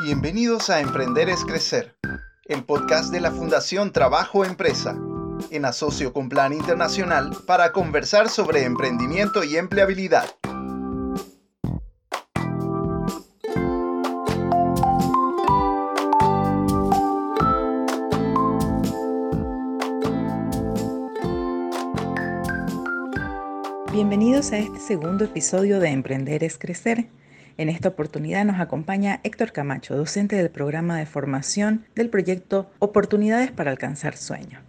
Bienvenidos a Emprender es Crecer, el podcast de la Fundación Trabajo Empresa, en asocio con Plan Internacional para conversar sobre emprendimiento y empleabilidad. Bienvenidos a este segundo episodio de Emprender es Crecer. En esta oportunidad nos acompaña Héctor Camacho, docente del programa de formación del proyecto Oportunidades para alcanzar sueños.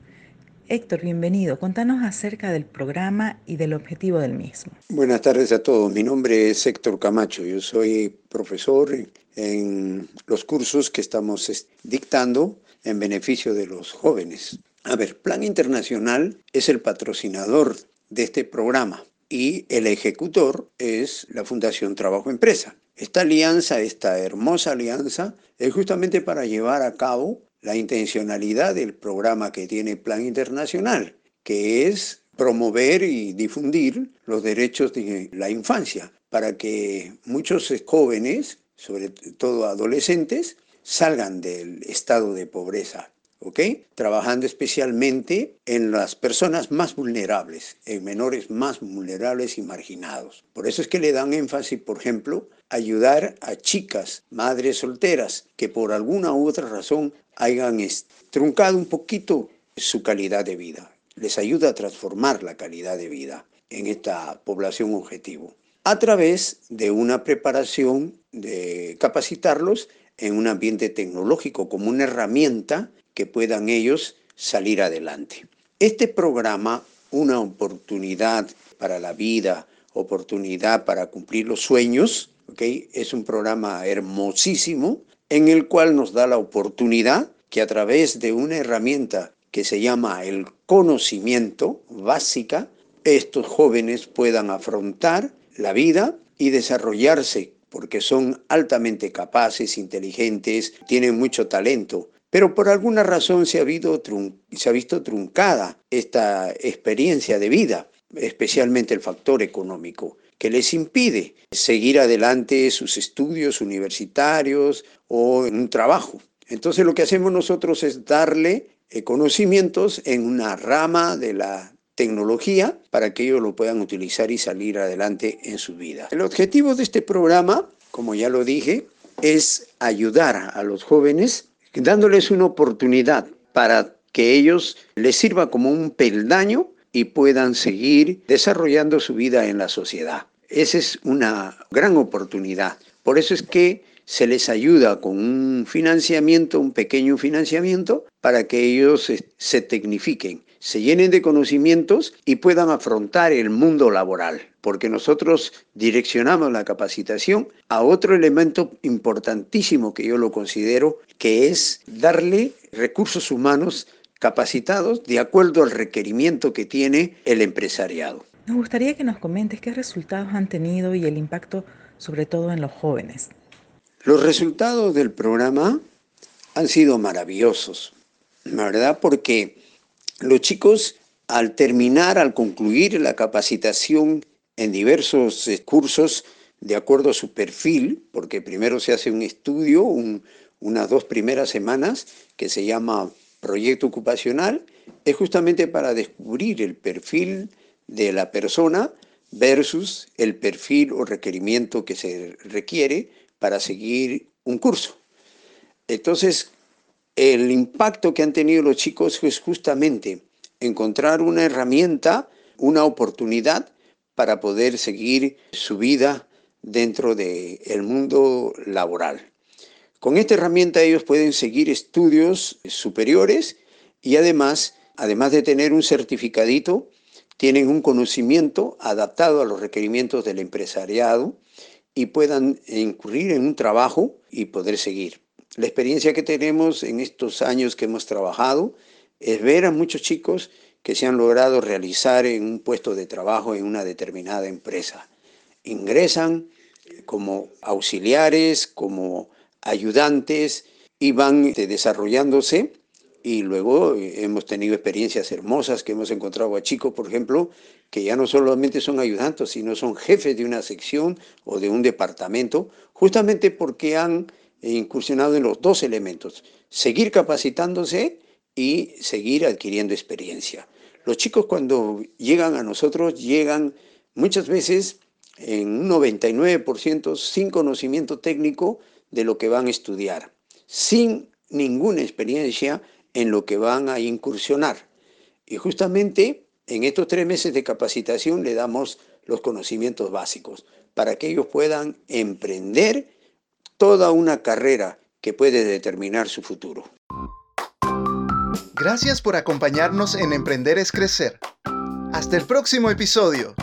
Héctor, bienvenido. Contanos acerca del programa y del objetivo del mismo. Buenas tardes a todos. Mi nombre es Héctor Camacho. Yo soy profesor en los cursos que estamos dictando en beneficio de los jóvenes. A ver, Plan Internacional es el patrocinador de este programa y el ejecutor es la Fundación Trabajo Empresa. Esta alianza, esta hermosa alianza, es justamente para llevar a cabo la intencionalidad del programa que tiene Plan Internacional, que es promover y difundir los derechos de la infancia, para que muchos jóvenes, sobre todo adolescentes, salgan del estado de pobreza ¿ok? Trabajando especialmente en las personas más vulnerables, en menores más vulnerables y marginados. Por eso es que le dan énfasis, por ejemplo, ayudar a chicas, madres solteras, que por alguna u otra razón hayan truncado un poquito su calidad de vida. Les ayuda a transformar la calidad de vida en esta población objetivo a través de una preparación de capacitarlos en un ambiente tecnológico como una herramienta que puedan ellos salir adelante. Este programa, una oportunidad para la vida, oportunidad para cumplir los sueños, ¿okay? es un programa hermosísimo en el cual nos da la oportunidad que a través de una herramienta que se llama el conocimiento básica, estos jóvenes puedan afrontar la vida y desarrollarse porque son altamente capaces, inteligentes, tienen mucho talento pero por alguna razón se ha, visto truncada esta experiencia de vida, especialmente el factor económico, que les impide seguir adelante sus estudios universitarios o en un trabajo. Entonces lo que hacemos nosotros es darle eh, conocimientos en una rama de la tecnología para que ellos lo puedan utilizar y salir adelante en su vida. El objetivo de este programa, como ya lo dije, es ayudar a los jóvenes dándoles una oportunidad para que ellos les sirva como un peldaño y puedan seguir desarrollando su vida en la sociedad. Esa es una gran oportunidad. Por eso es que se les ayuda con un financiamiento, un pequeño financiamiento, para que ellos se tecnifiquen, se llenen de conocimientos y puedan afrontar el mundo laboral porque nosotros direccionamos la capacitación a otro elemento importantísimo que yo lo considero, que es darle recursos humanos capacitados de acuerdo al requerimiento que tiene el empresariado. Nos gustaría que nos comentes qué resultados han tenido y el impacto sobre todo en los jóvenes. Los resultados del programa han sido maravillosos, ¿verdad? Porque los chicos al terminar, al concluir la capacitación en diversos cursos de acuerdo a su perfil, porque primero se hace un estudio, unas dos primeras semanas, que se llama proyecto ocupacional, es justamente para descubrir el perfil de la persona versus el perfil o requerimiento que se requiere para seguir un curso. Entonces, el impacto que han tenido los chicos es justamente encontrar una herramienta, una oportunidad para poder seguir su vida dentro del mundo laboral. Con esta herramienta ellos pueden seguir estudios superiores y además, además de tener un certificadito, tienen un conocimiento adaptado a los requerimientos del empresariado y puedan incurrir en un trabajo y poder seguir. La experiencia que tenemos en estos años que hemos trabajado es ver a muchos chicos que se han logrado realizar en un puesto de trabajo en una determinada empresa. Ingresan como auxiliares, como ayudantes y van este, desarrollándose y luego eh, hemos tenido experiencias hermosas que hemos encontrado a chicos, por ejemplo, que ya no solamente son ayudantes, sino son jefes de una sección o de un departamento, justamente porque han incursionado en los dos elementos, seguir capacitándose y seguir adquiriendo experiencia. Los chicos cuando llegan a nosotros llegan muchas veces en un 99% sin conocimiento técnico de lo que van a estudiar, sin ninguna experiencia en lo que van a incursionar. Y justamente en estos tres meses de capacitación le damos los conocimientos básicos para que ellos puedan emprender toda una carrera que puede determinar su futuro. Gracias por acompañarnos en Emprender es Crecer. Hasta el próximo episodio.